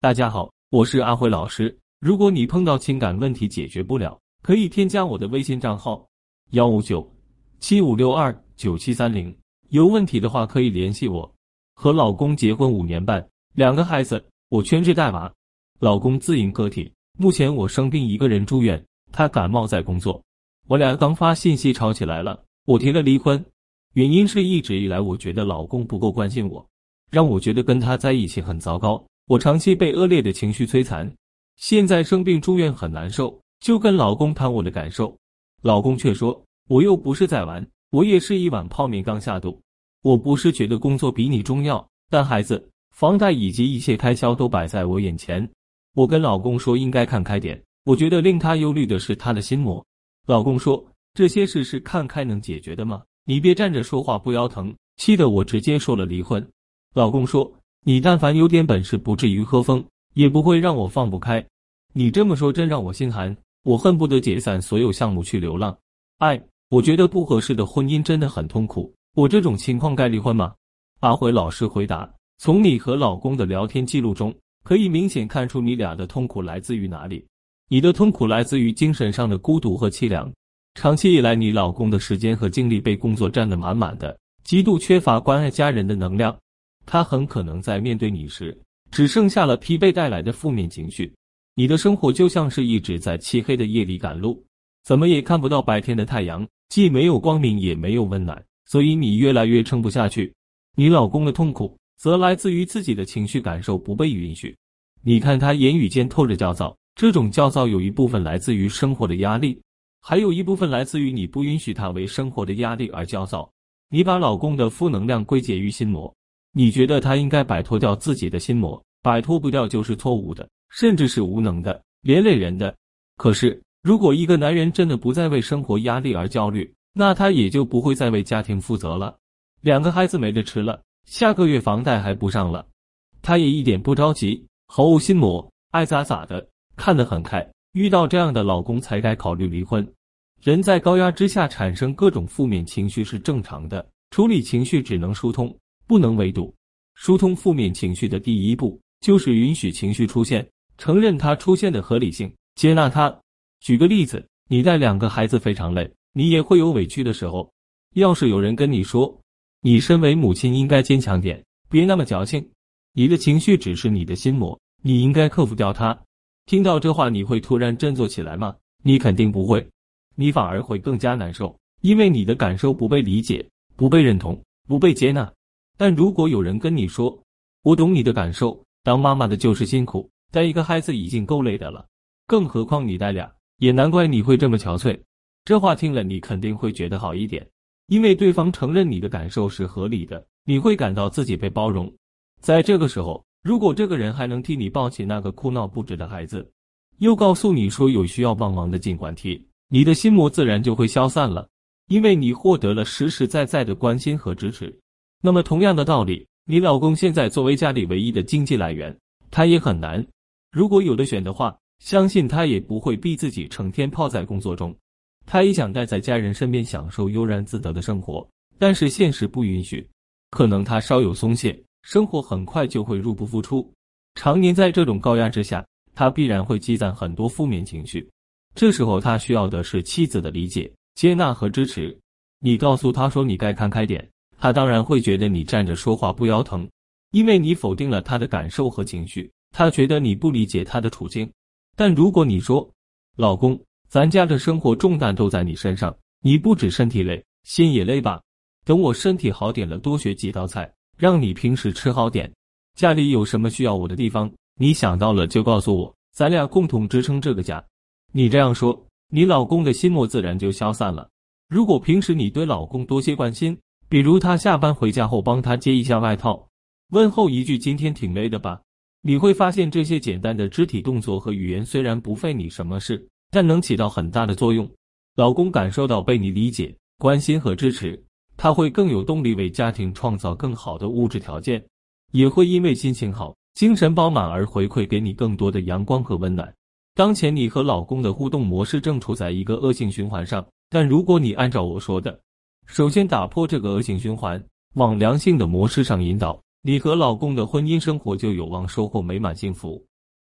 大家好，我是阿辉老师。如果你碰到情感问题解决不了，可以添加我的微信账号幺五九七五六二九七三零。有问题的话可以联系我。和老公结婚五年半，两个孩子，我全职带娃。老公自营个体，目前我生病一个人住院，他感冒在工作。我俩刚发信息吵起来了，我提了离婚，原因是一直以来我觉得老公不够关心我。让我觉得跟他在一起很糟糕，我长期被恶劣的情绪摧残，现在生病住院很难受，就跟老公谈我的感受，老公却说我又不是在玩，我也是一碗泡面刚下肚，我不是觉得工作比你重要，但孩子、房贷以及一切开销都摆在我眼前，我跟老公说应该看开点，我觉得令他忧虑的是他的心魔，老公说这些事是看开能解决的吗？你别站着说话不腰疼，气得我直接说了离婚。老公说：“你但凡有点本事，不至于喝疯，也不会让我放不开。你这么说，真让我心寒。我恨不得解散所有项目去流浪。哎，我觉得不合适的婚姻真的很痛苦。我这种情况该离婚吗？”阿辉老师回答：“从你和老公的聊天记录中，可以明显看出你俩的痛苦来自于哪里。你的痛苦来自于精神上的孤独和凄凉。长期以来，你老公的时间和精力被工作占得满满的，极度缺乏关爱家人的能量。”他很可能在面对你时，只剩下了疲惫带来的负面情绪。你的生活就像是一直在漆黑的夜里赶路，怎么也看不到白天的太阳，既没有光明，也没有温暖，所以你越来越撑不下去。你老公的痛苦，则来自于自己的情绪感受不被允许。你看他言语间透着焦躁，这种焦躁有一部分来自于生活的压力，还有一部分来自于你不允许他为生活的压力而焦躁。你把老公的负能量归结于心魔。你觉得他应该摆脱掉自己的心魔，摆脱不掉就是错误的，甚至是无能的，连累人的。可是，如果一个男人真的不再为生活压力而焦虑，那他也就不会再为家庭负责了。两个孩子没得吃了，下个月房贷还不上了，他也一点不着急，毫无心魔，爱咋咋的，看得很开。遇到这样的老公，才该考虑离婚。人在高压之下产生各种负面情绪是正常的，处理情绪只能疏通。不能围堵，疏通负面情绪的第一步就是允许情绪出现，承认它出现的合理性，接纳它。举个例子，你带两个孩子非常累，你也会有委屈的时候。要是有人跟你说，你身为母亲应该坚强点，别那么矫情，你的情绪只是你的心魔，你应该克服掉它。听到这话，你会突然振作起来吗？你肯定不会，你反而会更加难受，因为你的感受不被理解、不被认同、不被接纳。但如果有人跟你说：“我懂你的感受，当妈妈的就是辛苦，带一个孩子已经够累的了，更何况你带俩，也难怪你会这么憔悴。”这话听了，你肯定会觉得好一点，因为对方承认你的感受是合理的，你会感到自己被包容。在这个时候，如果这个人还能替你抱起那个哭闹不止的孩子，又告诉你说有需要帮忙的尽管提，你的心魔自然就会消散了，因为你获得了实实在在的关心和支持。那么，同样的道理，你老公现在作为家里唯一的经济来源，他也很难。如果有的选的话，相信他也不会逼自己成天泡在工作中。他也想待在家人身边，享受悠然自得的生活，但是现实不允许。可能他稍有松懈，生活很快就会入不敷出。常年在这种高压之下，他必然会积攒很多负面情绪。这时候，他需要的是妻子的理解、接纳和支持。你告诉他说：“你该看开点。”他当然会觉得你站着说话不腰疼，因为你否定了他的感受和情绪。他觉得你不理解他的处境。但如果你说：“老公，咱家的生活重担都在你身上，你不止身体累，心也累吧？等我身体好点了，多学几道菜，让你平时吃好点。家里有什么需要我的地方，你想到了就告诉我，咱俩共同支撑这个家。”你这样说，你老公的心魔自然就消散了。如果平时你对老公多些关心，比如他下班回家后帮他接一下外套，问候一句“今天挺累的吧”，你会发现这些简单的肢体动作和语言虽然不费你什么事，但能起到很大的作用。老公感受到被你理解、关心和支持，他会更有动力为家庭创造更好的物质条件，也会因为心情好、精神饱满而回馈给你更多的阳光和温暖。当前你和老公的互动模式正处在一个恶性循环上，但如果你按照我说的，首先打破这个恶性循环，往良性的模式上引导，你和老公的婚姻生活就有望收获美满幸福。